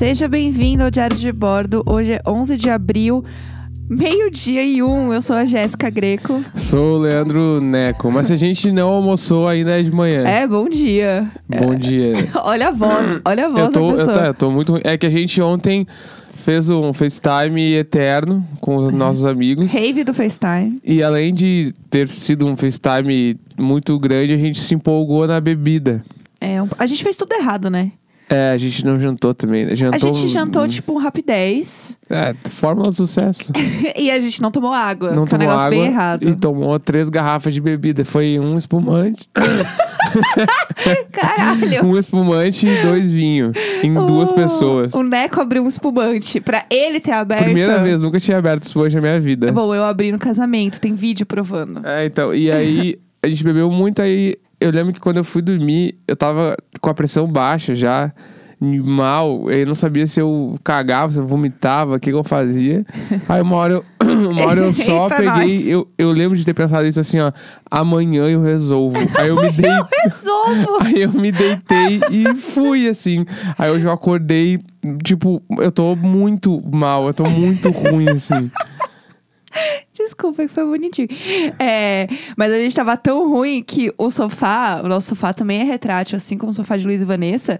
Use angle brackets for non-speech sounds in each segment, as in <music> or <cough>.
Seja bem-vindo ao Diário de Bordo. Hoje é 11 de abril, meio-dia e um. Eu sou a Jéssica Greco. Sou o Leandro Neco, mas se a gente não almoçou ainda é de manhã. É, bom dia. Bom dia. <laughs> Olha a voz, olha a voz Eu tô, da eu, pessoa. tô, eu tô muito. É que a gente ontem fez um FaceTime eterno com os nossos amigos. Rave do FaceTime. E além de ter sido um FaceTime muito grande, a gente se empolgou na bebida. É, a gente fez tudo errado, né? É, a gente não jantou também. né? Jantou, A gente jantou, tipo, rapidez. É, fórmula do sucesso. <laughs> e a gente não tomou água. Não que é um tomou negócio água bem errado. e tomou três garrafas de bebida. Foi um espumante, <laughs> Caralho. <laughs> um espumante e dois vinhos em duas O- pessoas. O Neco abriu um espumante pra ele ter aberto. Primeira vez, nunca tinha aberto espumante na minha vida. Bom, eu abri no casamento, tem vídeo provando. É, então, e aí a gente bebeu muito, aí eu lembro que quando eu fui dormir, eu tava com a pressão baixa já, mal, eu não sabia se eu cagava, se eu vomitava, o que, que eu fazia. <laughs> Aí uma hora eu, <coughs> uma hora eu só Eita, peguei, nós. eu, eu lembro de ter pensado isso assim, ó, amanhã eu resolvo. Aí eu me dei. Resolvo! <laughs> Aí eu me deitei e fui, assim. Aí hoje eu acordei, tipo, eu tô muito mal, eu tô muito ruim, assim. <laughs> Desculpa, que foi bonitinho. É, mas a gente tava tão ruim que o sofá, o nosso sofá também é retrátil, assim como o sofá de Luiz e Vanessa.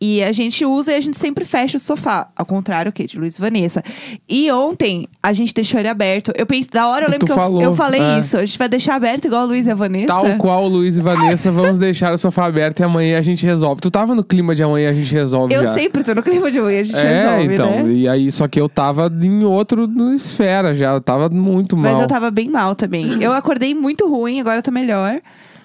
E a gente usa e a gente sempre fecha o sofá. Ao contrário que de Luiz e Vanessa. E ontem a gente deixou ele aberto. Eu pensei, da hora eu lembro Tu que eu, falou, eu falei é. isso. A gente vai deixar aberto igual o Luiz e a Vanessa. Tal qual Luiz e Vanessa, <laughs> vamos deixar o sofá aberto e amanhã a gente resolve. Tu tava no clima de amanhã a gente resolve Eu já. sempre tô no clima de hoje, a gente É, resolve, então. né? E aí, só que eu tava em outro esfera já. Eu tava muito mal. Eu tava bem mal também. Eu acordei muito ruim, agora eu tô melhor.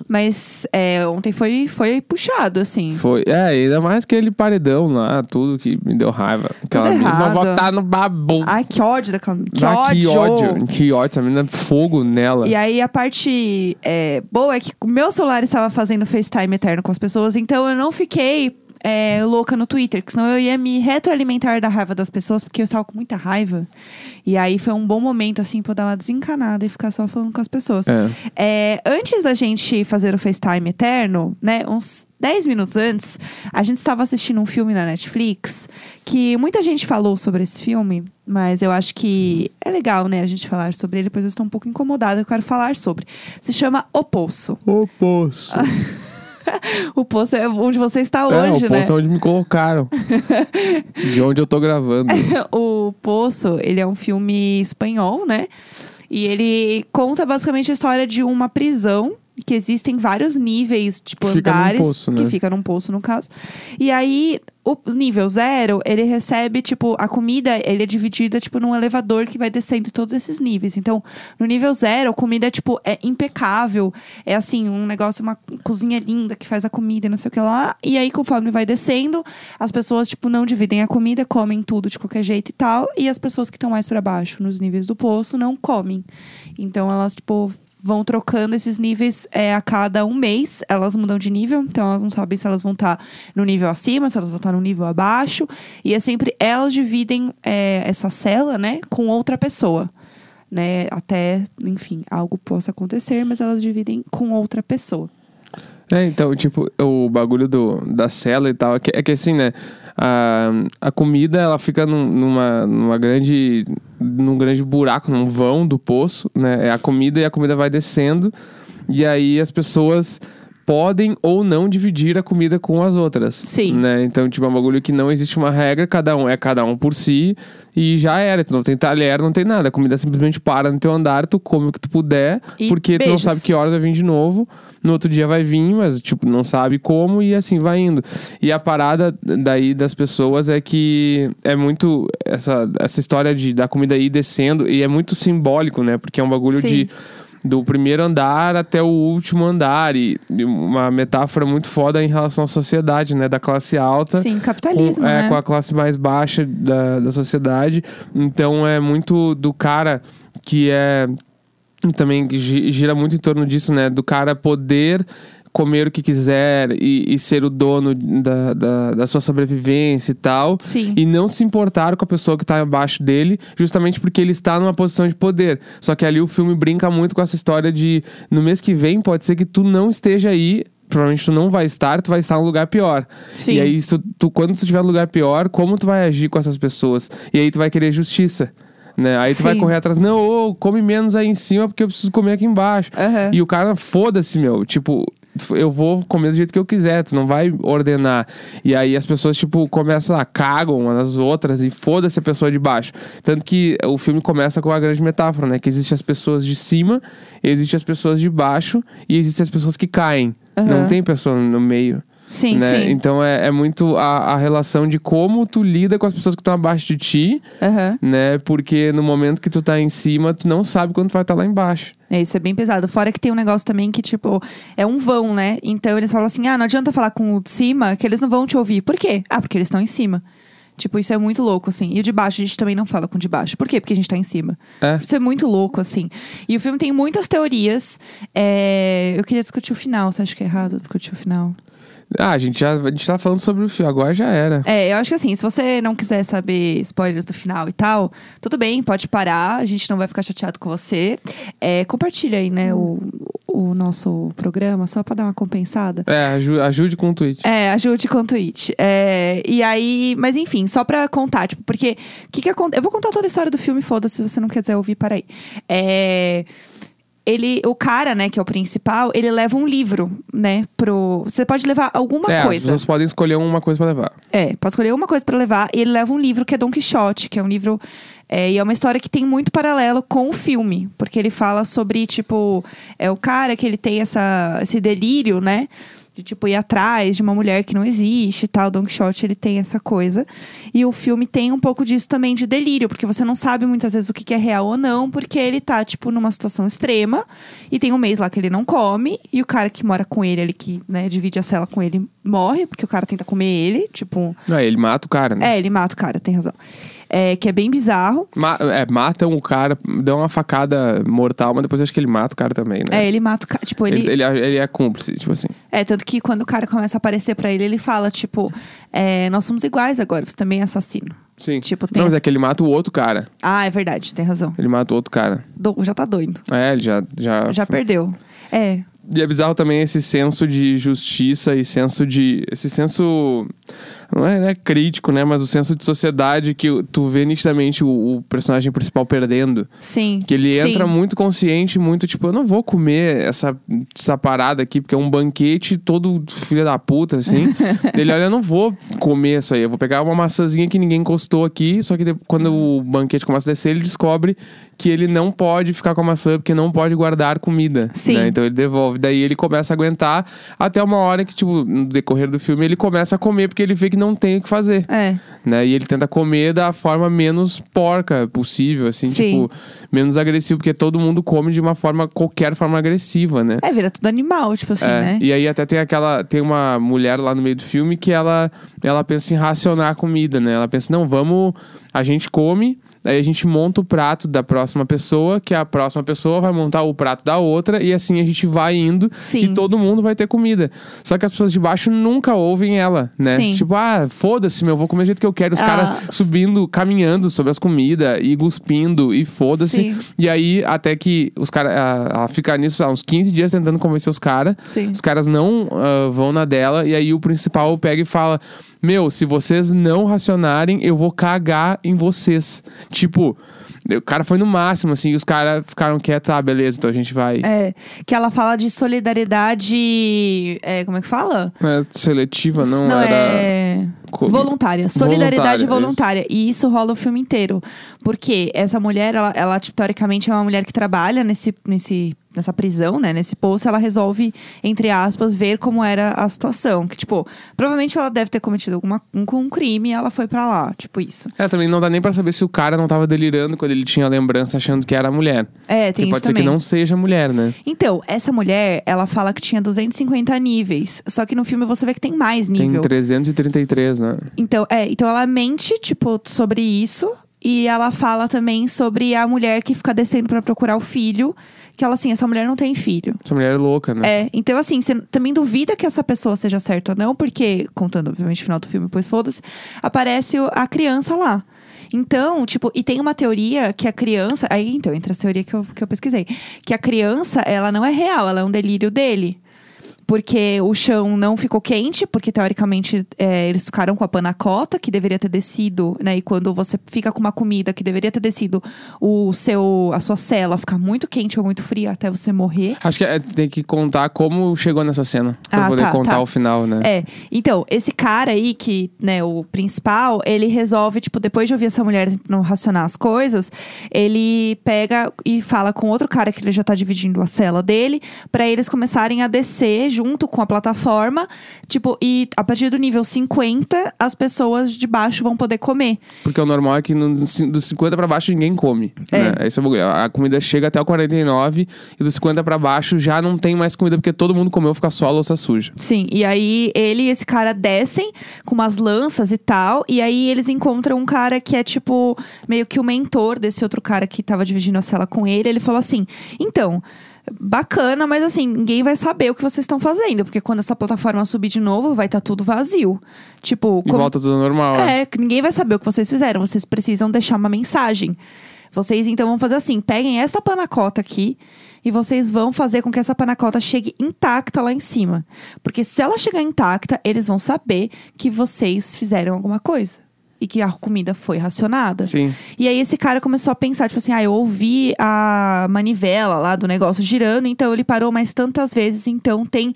Mas é, ontem foi, foi puxado, assim. Foi. É, ainda mais aquele paredão lá, tudo que me deu raiva. Aquela menina errado. botar no babu. Ai, que ódio da Cam... Que Ah, ódio! que ódio. Que ódio. A menina fogo nela. E aí, a parte é, boa é que o meu celular estava fazendo FaceTime eterno com as pessoas, então eu não fiquei é, louca no Twitter, que senão eu ia me retroalimentar da raiva das pessoas, porque eu estava com muita raiva. E aí foi um bom momento, assim, pra eu dar uma desencanada e ficar só falando com as pessoas. É. É, antes da gente fazer o FaceTime eterno, né, uns 10 minutos antes, a gente estava assistindo um filme na Netflix que muita gente falou sobre esse filme, mas eu acho que é legal, né, a gente falar sobre ele, pois eu estou um pouco incomodada, eu quero falar sobre. Se chama O Poço. O poço. <laughs> <laughs> O Poço é onde você está é, hoje, o né? poço é onde me colocaram. <laughs> de onde eu tô gravando. <laughs> o Poço, ele é um filme espanhol, né? E ele conta basicamente a história de uma prisão que existem vários níveis, tipo Fica num andares, poço, que né? fica num poço no caso. E aí o nível zero, ele recebe tipo a comida, ele é dividida tipo num elevador que vai descendo todos esses níveis. Então, no nível zero, a comida tipo é impecável, é assim, um negócio uma cozinha linda que faz a comida, e não sei o que lá. E aí conforme vai descendo, as pessoas tipo não dividem a comida, comem tudo de qualquer jeito e tal, e as pessoas que estão mais pra baixo, nos níveis do poço, não comem. Então elas tipo vão trocando esses níveis é, a cada um mês. Elas mudam de nível, então elas não sabem se elas vão estar no nível acima, se elas vão estar no nível abaixo. E é sempre elas dividem é, essa cela, né, com outra pessoa. Né, até, enfim, algo possa acontecer, mas elas dividem com outra pessoa. É, então, tipo, o bagulho do, da cela e tal, é que, é que assim, né? A, a comida, ela fica num- numa, numa grande. num grande buraco, num vão do poço, né? É a comida e a comida vai descendo. E aí as pessoas podem ou não dividir a comida com as outras. Sim. Né? Então, tipo, é um bagulho que não existe uma regra, cada um é cada um por si e já era. Tu não tem talher, não tem nada. A comida simplesmente para no teu andar, tu come o que tu puder, E porque tu não beijos. sabe que horas vai vir de novo. No outro dia vai vir, mas, tipo, não sabe como e assim vai indo. E a parada daí das pessoas é que é muito. Essa, essa história de, da comida ir descendo e é muito simbólico, né? Porque é um bagulho Sim. de do primeiro andar até o último andar e uma metáfora muito foda em relação à sociedade, né, da classe alta Sim, capitalismo, com, é, né? com a classe mais baixa da, da sociedade. Então é muito do cara que é. Também gi- gira muito em torno disso, né? Do cara poder comer o que quiser e, e ser o dono da, da, da sua sobrevivência e tal. Sim. E não se importar com a pessoa que tá abaixo dele, justamente porque ele está numa posição de poder. Só que ali o filme brinca muito com essa história de no mês que vem pode ser que tu não esteja aí provavelmente tu não vai estar, tu vai estar num lugar pior. Sim. E aí, tu, tu- quando tu estiver num lugar pior, como tu vai agir com essas pessoas? E aí tu vai querer justiça. Né? Aí tu vai Sim. correr atrás, não, ô, come menos aí em cima porque eu preciso comer aqui embaixo. Aham. E o cara, foda-se, meu. Tipo, eu vou comer do jeito que eu quiser, tu não vai ordenar. E aí as pessoas, tipo, começam a cagam umas nas outras e foda-se a pessoa de baixo. Tanto que o filme começa com uma grande metáfora, né? Que existem as pessoas de cima, existem as pessoas de baixo e existem as pessoas que caem. Aham. Não tem pessoa no meio. Sim, né? sim. Então é, é muito a, a relação de como tu lida com as pessoas que estão abaixo de ti, Aham. né? Porque no momento que tu tá em cima, tu não sabe quando tu vai estar lá embaixo. É, isso é bem pesado. Fora que tem um negócio também que, tipo, é um vão, né? Então eles falam assim: ah, não adianta falar com o de cima, que eles não vão te ouvir. Por quê? Ah, porque eles estão em cima. Tipo, isso é muito louco, assim. E o de baixo, a gente também não fala com o de baixo. Por quê? Porque a gente tá em cima. É. Isso é muito louco, assim. E o filme tem muitas teorias. É, Eu queria discutir o final. Você acha que é errado discutir o final? Ah, a gente já a gente tá falando sobre o filme, agora já era. É, eu acho que assim, se você não quiser saber spoilers do final e tal, tudo bem, pode parar, a gente não vai ficar chateado com você. É, compartilha aí, né, o, o nosso programa, só pra dar uma compensada. É, aju- ajude com o tweet. É, ajude com o tweet. É, e aí, mas enfim, só pra contar, tipo, porque o que que acontece? Eu vou contar toda a história do filme, foda-se se você não quiser ouvir, para aí. É, ele, o cara, né, que é o principal, ele leva um livro, né, pro. Você pode levar alguma é, as coisa. pessoas podem escolher uma coisa pra levar. É, pode escolher uma coisa pra levar. E ele leva um livro que é Don Quixote, que é um livro. é, e é uma história que tem muito paralelo com o filme. Porque ele fala sobre, tipo, é o cara que ele tem essa, esse delírio, né? De, tipo, ir atrás de uma mulher que não existe e tal. Don Quixote, ele tem essa coisa. E o filme tem um pouco disso também, de delírio. Porque você não sabe muitas vezes o que que é real ou não. Porque ele tá, tipo, numa situação extrema. E tem um mês lá que ele não come. E o cara que mora com ele, ele que, né, divide a cela com ele, morre. Porque o cara tenta comer ele. Tipo... Não, ele mata o cara, né? É, ele mata o cara, tem razão. É, que é bem bizarro. Ma- é, matam o cara, dão uma facada mortal, mas depois acho que ele mata o cara também, né? É, ele mata o cara. Tipo, ele. Ele, ele, ele é cúmplice, tipo assim. É, tanto que quando o cara começa a aparecer pra ele, ele fala, tipo, é, nós somos iguais agora, você também é assassino. Sim. Tipo, tem Não, mas é que ele mata o outro cara. Ah, é verdade, tem razão. Ele mata o outro cara. Do- já tá doido. É, ele já. Já, Já perdeu. É. E é bizarro também esse senso de justiça e senso de. Esse senso. Não é, né, crítico, né? Mas o senso de sociedade que tu vê nitidamente o, o personagem principal perdendo. Sim. Que ele Sim. entra muito consciente, muito tipo, eu não vou comer essa, essa parada aqui, porque é um banquete todo filho da puta, assim. <laughs> ele, olha, eu não vou comer isso aí, eu vou pegar uma maçãzinha que ninguém encostou aqui, só que quando o banquete começa a descer, ele descobre que ele não pode ficar com a maçã, porque não pode guardar comida. Sim. né? Então ele devolve. Daí ele começa a aguentar até uma hora que, tipo, no decorrer do filme, ele começa a comer, porque ele vê que não tem o que fazer É. né? E ele tenta comer da forma menos porca possível, assim, Sim. tipo, menos agressivo, porque todo mundo come de uma forma, qualquer forma agressiva, né? É, vira tudo animal, tipo assim, É, né? E aí até tem aquela. Tem uma mulher lá no meio do filme que ela, ela pensa em racionar a comida, né? Ela pensa, não, vamos. A gente come. Aí a gente monta o prato da próxima pessoa, que a próxima pessoa vai montar o prato da outra, e assim a gente vai indo Sim. e todo mundo vai ter comida. Só que as pessoas de baixo nunca ouvem ela, né? Sim. Tipo, ah, foda-se, meu, vou comer do jeito que eu quero. Os Ah, caras subindo, caminhando sobre as comidas e cuspindo e foda-se. E aí, até que os caras. Ela fica nisso há uns 15 dias tentando convencer os caras. Os caras não ah, vão na dela. E aí o principal pega e fala: Meu, se vocês não racionarem, eu vou cagar em vocês. Tipo. O cara foi no máximo, assim, e os caras ficaram quietos, ah, beleza, então a gente vai. É, que ela fala de solidariedade. é, como é que fala? É seletiva, não, era. é. Voluntária. Solidariedade Voluntária, voluntária. E isso rola o filme inteiro. Porque essa mulher, ela, ela tipo, teoricamente, é uma mulher que trabalha nesse, nesse, nessa prisão, né? Nesse poço. Ela resolve, entre aspas, ver como era a situação. Que, tipo, provavelmente ela deve ter cometido alguma, um, um crime e ela foi pra lá. Tipo isso. É, também não dá nem pra saber se o cara não tava delirando quando ele tinha a lembrança achando que era a mulher. É, tem Porque isso pode ser que não seja mulher, né? Então, essa mulher, ela fala que tinha 250 níveis. Só que no filme você vê que tem mais Tem nível. 333, né? Então, é, então ela mente, tipo, sobre isso. E ela fala também sobre a mulher que fica descendo pra procurar o filho. Que ela, assim, essa mulher não tem filho. Essa mulher é louca, né? É, então assim, você também duvida que essa pessoa seja certa ou não, porque, contando obviamente o final do filme, pois foda-se, aparece a criança lá. Então, tipo, e tem uma teoria que a criança. Aí, então, entre as teorias que eu, que eu pesquisei, que a criança, ela não é real, ela é um delírio dele. Porque o chão não ficou quente, porque teoricamente é, eles ficaram com a panacota que deveria ter descido, né? E quando você fica com uma comida que deveria ter descido, o seu, a sua cela fica muito quente ou muito fria até você morrer. Acho que é, tem que contar como chegou nessa cena. Pra Ah, poder tá, contar tá. o final, né? É, então, esse cara aí, que, né, o principal, ele resolve, tipo, depois de ouvir essa mulher tentando racionar as coisas, ele pega e fala com outro cara que ele já tá dividindo a cela dele, pra eles começarem a descer junto com a plataforma, tipo, e a partir do nível 50, as pessoas de baixo vão poder comer. Porque o normal é que no, dos 50 pra baixo ninguém come. É. Né? Esse é o. A comida chega até o 49 e dos 50 pra baixo já não tem mais comida porque todo mundo comeu, fica só a louça suja. Sim, e aí ele e esse cara descem com umas lanças e tal, e aí eles encontram um cara que é tipo meio que o mentor desse outro cara que tava dividindo a cela com ele. Ele falou assim: então. Bacana, mas assim, ninguém vai saber o que vocês estão fazendo, porque quando essa plataforma subir de novo, vai estar tudo vazio. Tipo, como- volta tudo normal. é, que ninguém vai saber o que vocês fizeram. Vocês precisam deixar uma mensagem. Vocês então vão fazer assim: peguem esta panacota aqui e vocês vão fazer com que essa panacota chegue intacta lá em cima. Porque se ela chegar intacta, eles vão saber que vocês fizeram alguma coisa. E que a comida foi racionada. Sim. E aí esse cara começou a pensar, tipo assim, ah, eu ouvi a manivela lá do negócio girando, então ele parou mais tantas vezes, então tem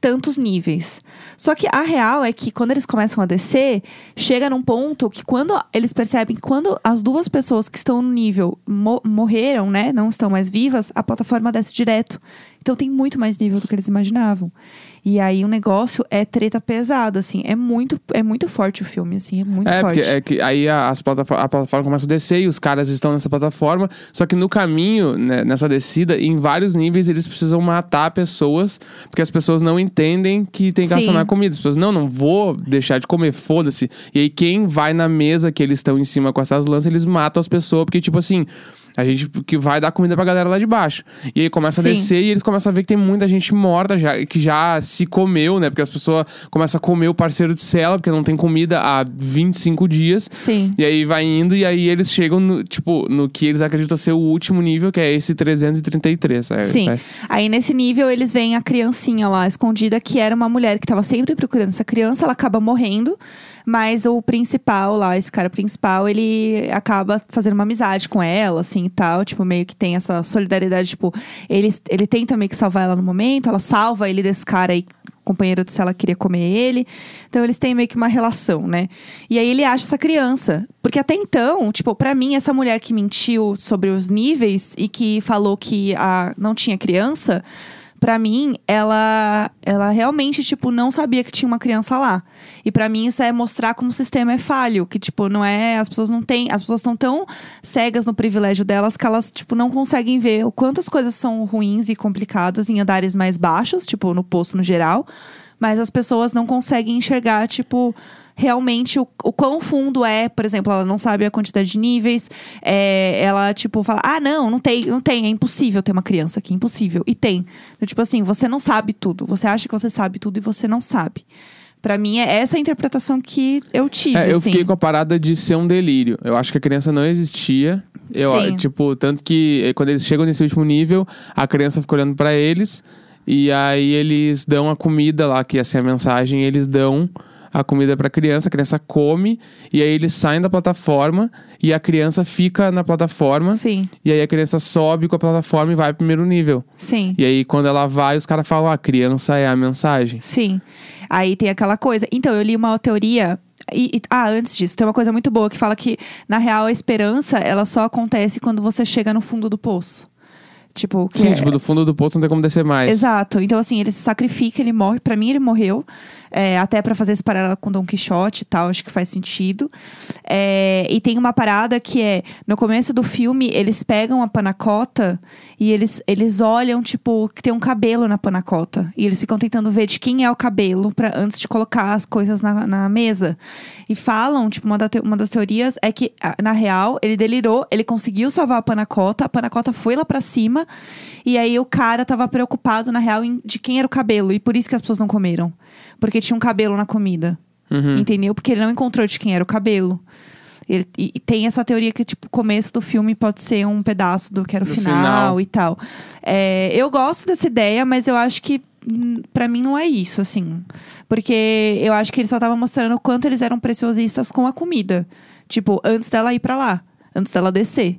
tantos níveis. Só que a real é que quando eles começam a descer, chega num ponto que quando eles percebem quando as duas pessoas que estão no nível mo- morreram, né, não estão mais vivas, a plataforma desce direto. Então tem muito mais nível do que eles imaginavam. E aí o negócio é treta pesada, assim, é muito é muito forte o filme, assim, é muito É, forte. porque é que aí a, as plataforma, a plataforma começa a descer e os caras estão nessa plataforma. Só que no caminho, né, nessa descida, em vários níveis, eles precisam matar pessoas, porque as pessoas não entendem que tem que Sim. racionar comida. As pessoas, não, não vou deixar de comer, foda-se. E aí, quem vai na mesa que eles estão em cima com essas lanças, eles matam as pessoas, porque, tipo assim. A gente que vai dar comida pra galera lá de baixo. E aí começa a Sim. descer e eles começam a ver que tem muita gente morta já, que já se comeu, né? Porque as pessoas começam a comer o parceiro de cela, porque não tem comida há 25 dias. Sim. E aí vai indo, e aí eles chegam no, tipo, no que eles acreditam ser o último nível, que é esse 333. É, Sim. é. Aí nesse nível eles veem a criancinha lá escondida, que era uma mulher que estava sempre procurando essa criança, ela acaba morrendo, mas o principal lá, esse cara principal, ele acaba fazendo uma amizade com ela, assim e tal, tipo, meio que tem essa solidariedade, tipo, ele, ele tenta meio que salvar ela no momento, ela salva ele desse cara aí. Companheiro de cela queria comer ele. Então eles têm meio que uma relação, né? E aí ele acha essa criança. Porque até então, tipo, pra mim, essa mulher que mentiu sobre os níveis e que falou que a, não tinha criança, pra mim, ela, ela realmente, tipo, não sabia que tinha uma criança lá. E pra mim, isso é mostrar como o sistema é falho. Que, tipo, não é. As pessoas não têm. As pessoas estão tão cegas no privilégio delas que elas, tipo, não conseguem ver o quanto as coisas são ruins e complicadas em andares mais baixos, tipo, no posto no geral. Mas as pessoas não conseguem enxergar, tipo, realmente o, o quão fundo é. Por exemplo, ela não sabe a quantidade de níveis. é, ela, tipo, fala: ah, não, não tem, não tem, é impossível ter uma criança aqui, impossível. E tem. Então, tipo assim, você não sabe tudo. Você acha que você sabe tudo e você não sabe. Pra mim, é essa a interpretação que eu tive. É, eu assim. fiquei com a parada de ser um delírio. Eu acho que a criança não existia. Eu, Sim. tipo, tanto que eh, quando eles chegam nesse último nível, a criança fica olhando pra eles. E aí eles dão a comida lá, que ia ser a mensagem, eles dão a comida pra criança, a criança come, e aí eles saem da plataforma e a criança fica na plataforma. Sim, E aí a criança sobe com a plataforma e vai pro primeiro nível. sim. E aí quando ela vai, os caras falam, ah, a criança é a mensagem. Sim. Aí tem aquela coisa. Então, eu li uma teoria. E, e- ah, antes disso, tem uma coisa muito boa que fala que, na real, a esperança ela só acontece quando você chega no fundo do poço. Tipo, Sim, é- tipo, do fundo do poço não tem como descer mais. Exato. Então, assim, ele se sacrifica, ele morre. Pra mim, ele morreu. É, até pra fazer esse paralelo com Don Quixote e tal, acho que faz sentido. É, e tem uma parada que é: no começo do filme, eles pegam a panacota e eles, eles olham, tipo, que tem um cabelo na panacota. E eles ficam tentando ver de quem é o cabelo pra, antes de colocar as coisas na, na mesa. E falam, tipo, uma, da te- uma das teorias é que, na real, ele delirou, ele conseguiu salvar a panacota, a panacota foi lá pra cima. E aí o cara tava preocupado, na real, em- de quem era o cabelo. E por isso que as pessoas não comeram. Porque tinha um cabelo na comida. Uhum. Entendeu? Porque ele não encontrou de quem era o cabelo. Ele- e, e tem essa teoria que, tipo, o começo do filme pode ser um pedaço do que era o final, final. e tal. É, eu gosto dessa ideia, mas eu acho que hum, pra mim não é isso, assim. Porque eu acho que ele só tava mostrando o quanto eles eram preciosistas com a comida. Tipo, antes dela ir pra lá, antes dela descer.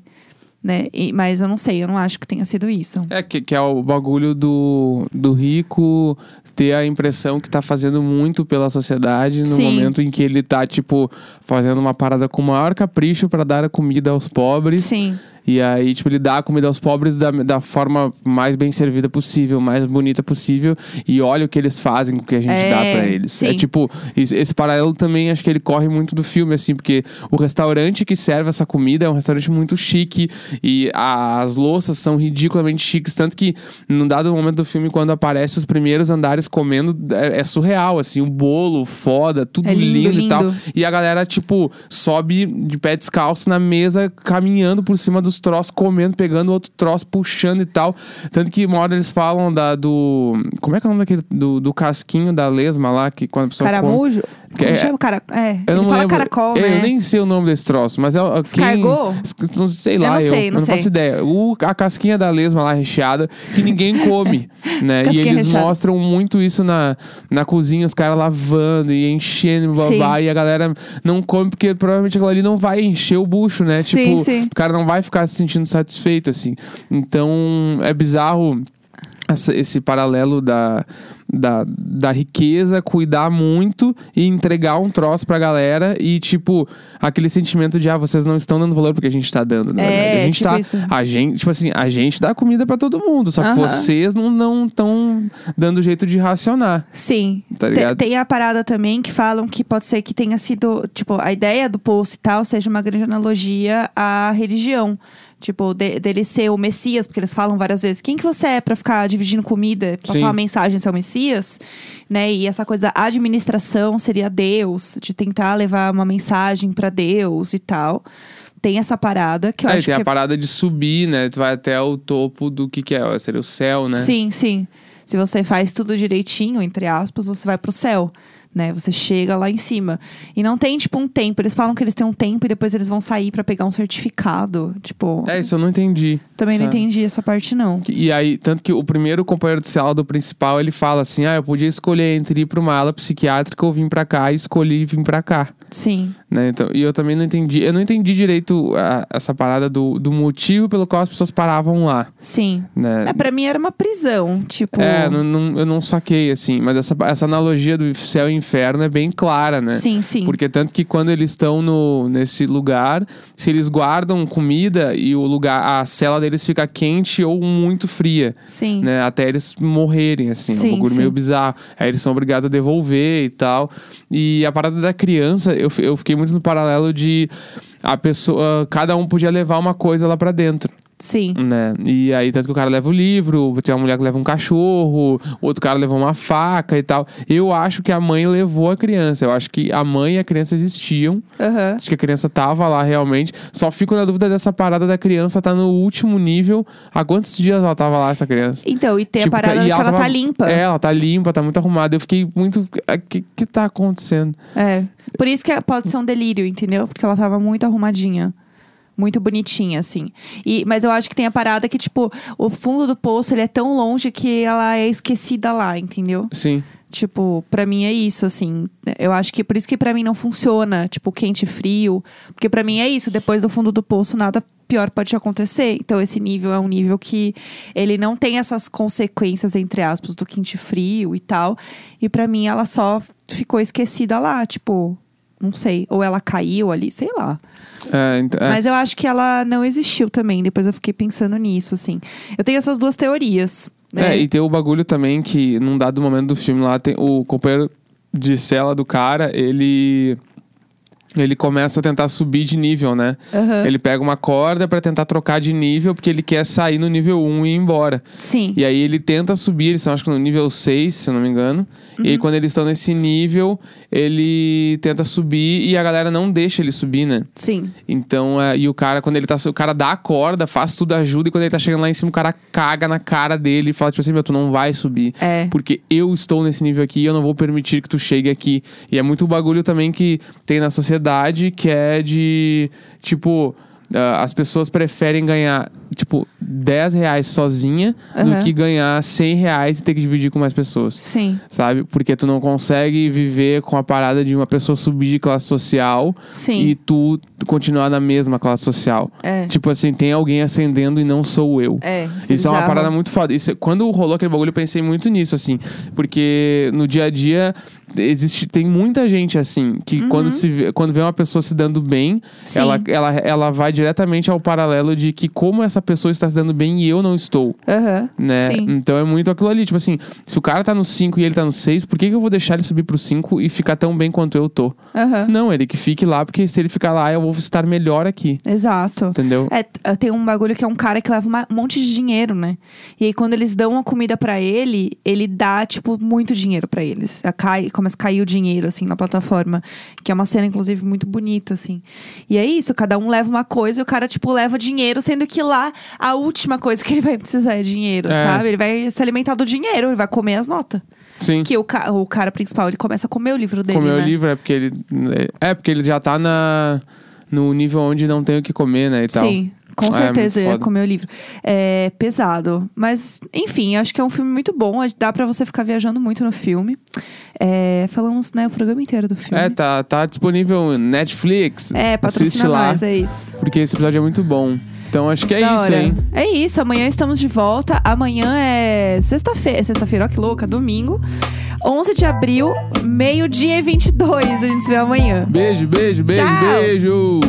Né? E- mas eu não sei, eu não acho que tenha sido isso. É, que, que é o bagulho do, do rico ter a impressão que tá fazendo muito pela sociedade no Sim. momento em que ele tá, tipo, fazendo uma parada com o maior capricho pra dar a comida aos pobres. Sim, E aí, tipo, ele dá a comida aos pobres da, da forma mais bem servida possível, mais bonita possível. E olha o que eles fazem com o que a gente É, dá pra eles. sim. É tipo, esse, paralelo também acho que ele corre muito do filme, assim, porque o restaurante que serve essa comida é um restaurante muito chique. E as louças são ridiculamente chiques. Tanto que, num dado momento do filme, quando aparece os primeiros andares comendo, é, é surreal, assim, o bolo, foda, tudo É lindo, lindo e tal. E a galera, tipo, sobe de pé descalço na mesa, caminhando por cima dos troços, comendo, pegando outro troço, puxando e tal. Tanto que uma hora eles falam da, do. Como é que é o nome daquele? Do, do casquinho da lesma lá, que quando a pessoa. come- caramujo. Que Como é- chama? Cara, é, Eu ele não fala lembro. caracol, eu, né? nem sei o nome desse troço, mas é. o- Quem, não sei Eu lá, não eu, sei, eu não não faço sei. ideia. O, a casquinha da lesma lá recheada, que ninguém come, <laughs> né? e eles recheada. mostram muito isso na, na cozinha, os caras lavando e enchendo, babá, e a galera não come porque provavelmente aquilo ali não vai encher o bucho, né? Sim, tipo, sim. o cara não vai ficar se sentindo satisfeito, assim. Então, é bizarro essa- esse paralelo da, da, da riqueza, cuidar muito e entregar um troço pra galera e, tipo, aquele sentimento de, ah, vocês não estão dando valor porque a gente tá dando, né? É, a gente tipo tá. isso. A gente, tipo assim, a gente dá comida pra todo mundo, só que Aham. vocês não não estão dando jeito de racionar. Sim. Tá ligado? Tem a parada também que falam que pode ser que tenha sido, tipo, a ideia do post e tal seja uma grande analogia à religião. Tipo, de- dele ser o Messias, porque eles falam várias vezes, quem que você é pra ficar dividindo comida, passar Sim. uma mensagem seu Messias, né? E essa coisa da administração seria Deus, de tentar levar uma mensagem pra Deus e tal. Tem essa parada que eu Aí acho tem que a parada de subir, né? Tu vai até o topo do que que é, seria o céu, né? Sim, sim. Se você faz tudo direitinho, entre aspas, você vai pro céu. Né? Você chega lá em cima. E não tem, tipo, um tempo. Eles falam que eles têm um tempo e depois eles vão sair pra pegar um certificado. Tipo, É, isso eu não entendi. também não sabe? entendi essa parte, não. E aí, tanto que o primeiro companheiro de cela do principal, ele fala assim: ah, eu podia escolher entre ir pra uma ala psiquiátrica ou vir pra cá, e escolhi vir pra cá. Sim. Né? Então, e eu também não entendi. Eu não entendi direito a- essa parada do, do motivo pelo qual as pessoas paravam lá. Sim. Né? É, pra mim era uma prisão. Tipo. É, não, não- eu não saquei, assim. Mas essa, essa analogia do céu e inferno é bem clara, né? Sim, sim. Porque tanto que quando eles estão no, nesse lugar, se eles guardam comida e o lugar, a cela deles fica quente ou muito fria, Sim. né? Até eles morrerem, assim. é Sim, um bagulho meio bizarro. Aí eles são obrigados a devolver e tal. E a parada da criança, eu, eu fiquei muito no paralelo de a pessoa, cada um podia levar uma coisa lá pra dentro Sim. né? E aí, tanto que o cara leva o livro, tem uma mulher que leva um cachorro, outro cara levou uma faca e tal. Eu acho que a mãe levou a criança. Eu acho que a mãe e a criança existiam. Aham. Acho que a criança tava lá realmente. Só fico na dúvida dessa parada da criança tá no último nível. Há quantos dias ela tava lá, essa criança? Então, e tem Tipo, a parada e que ela tava- tá limpa. É, ela tá limpa, tá muito arrumada. Eu fiquei muito. O que, que tá acontecendo? É. Por isso que pode ser um delírio, entendeu? Porque ela tava muito arrumadinha. Muito bonitinha, assim. E, mas eu acho que tem a parada que, tipo, o fundo do poço ele é tão longe que ela é esquecida lá, entendeu? Sim. Tipo, pra mim é isso, assim. Eu acho que por isso que pra mim não funciona, tipo, quente e frio. Porque pra mim é isso, depois do fundo do poço nada pior pode acontecer. Então esse nível é um nível que ele não tem essas consequências entre aspas do quente e frio e tal. E pra mim ela só ficou esquecida lá, tipo, não sei, ou ela caiu ali, sei lá. É, ent- é. Mas eu acho que ela não existiu também. Depois eu fiquei pensando nisso, assim. Eu tenho essas duas teorias. É, né? e tem o bagulho também que, num dado momento do filme lá, tem o companheiro de cela do cara, ele. Ele começa a tentar subir de nível, né? Aham. Ele pega uma corda pra tentar trocar de nível, porque ele quer sair no nível 1 e ir embora. Sim. E aí ele tenta subir, eles estão acho que no nível 6, se eu não me engano. E aí Uhum. quando eles estão nesse nível, ele tenta subir e a galera não deixa ele subir, né? Sim. Então, é, e o cara, quando ele tá. O cara dá a corda, faz tudo, ajuda, e quando ele tá chegando lá em cima, o cara caga na cara dele e fala, tipo assim, meu, tu não vai subir. É. Porque eu estou nesse nível aqui e eu não vou permitir que tu chegue aqui. E é muito o bagulho também que tem na sociedade, que é de, tipo. Ah, as pessoas preferem ganhar, tipo, 10 reais sozinha Aham. do que ganhar 100 reais e ter que dividir com mais pessoas. Sim, Sabe? Porque tu não consegue viver com a parada de uma pessoa subir de classe social sim. e tu continuar na mesma classe social. É. Tipo assim, tem alguém ascendendo e não sou eu. É, Isso é uma bizarro. parada muito foda. Isso, quando rolou aquele bagulho, eu pensei muito nisso, assim. Porque no dia a dia existe, tem muita gente assim, que Uhum. quando, se vê, quando vê uma pessoa se dando bem, Sim. ela, ela, ela vai diretamente ao paralelo de que como essa pessoa está se dando bem e eu não estou. Aham. Né? Sim. Então é muito aquilo ali. Tipo assim, se o cara tá no 5 e ele tá no 6, por que, que eu vou deixar ele subir pro 5 e ficar tão bem quanto eu tô? Aham. Não, ele que fique lá, porque se ele ficar lá, eu vou estar melhor aqui. Exato. Entendeu? É, tem um bagulho que é um cara que leva uma- um monte de dinheiro, né? E aí, quando eles dão a comida pra ele, ele dá, tipo, muito dinheiro pra eles. A Cai, começa a cair o dinheiro, assim, na plataforma. Que é uma cena, inclusive, muito bonita, assim. E é isso, cada um leva uma coisa e o cara, tipo, leva dinheiro, sendo que lá a última coisa que ele vai precisar é dinheiro, É. sabe? Ele vai se alimentar do dinheiro, ele vai comer as notas. Sim. Que o, ca- o cara principal, ele começa a comer o livro dele, Comer né? o livro é porque ele. É porque ele já tá na, no nível onde não tem o que comer, né? E tal. Sim, com É, certeza muito ia foda. comer o livro. É pesado. Mas, enfim, acho que é um filme muito bom. Dá pra você ficar viajando muito no filme. É, falamos né, o programa inteiro do filme. É, tá, tá disponível Netflix. É, patrocina lá. nós, é isso. Porque esse episódio é muito bom. Então acho que é Da isso, hora. hein? É isso, amanhã estamos de volta. Amanhã é sexta-feira. Sexta-feira, ó que louca, domingo. 11 de abril, meio-dia e 22. A gente se vê amanhã. Beijo, beijo, beijo, Tchau. beijo!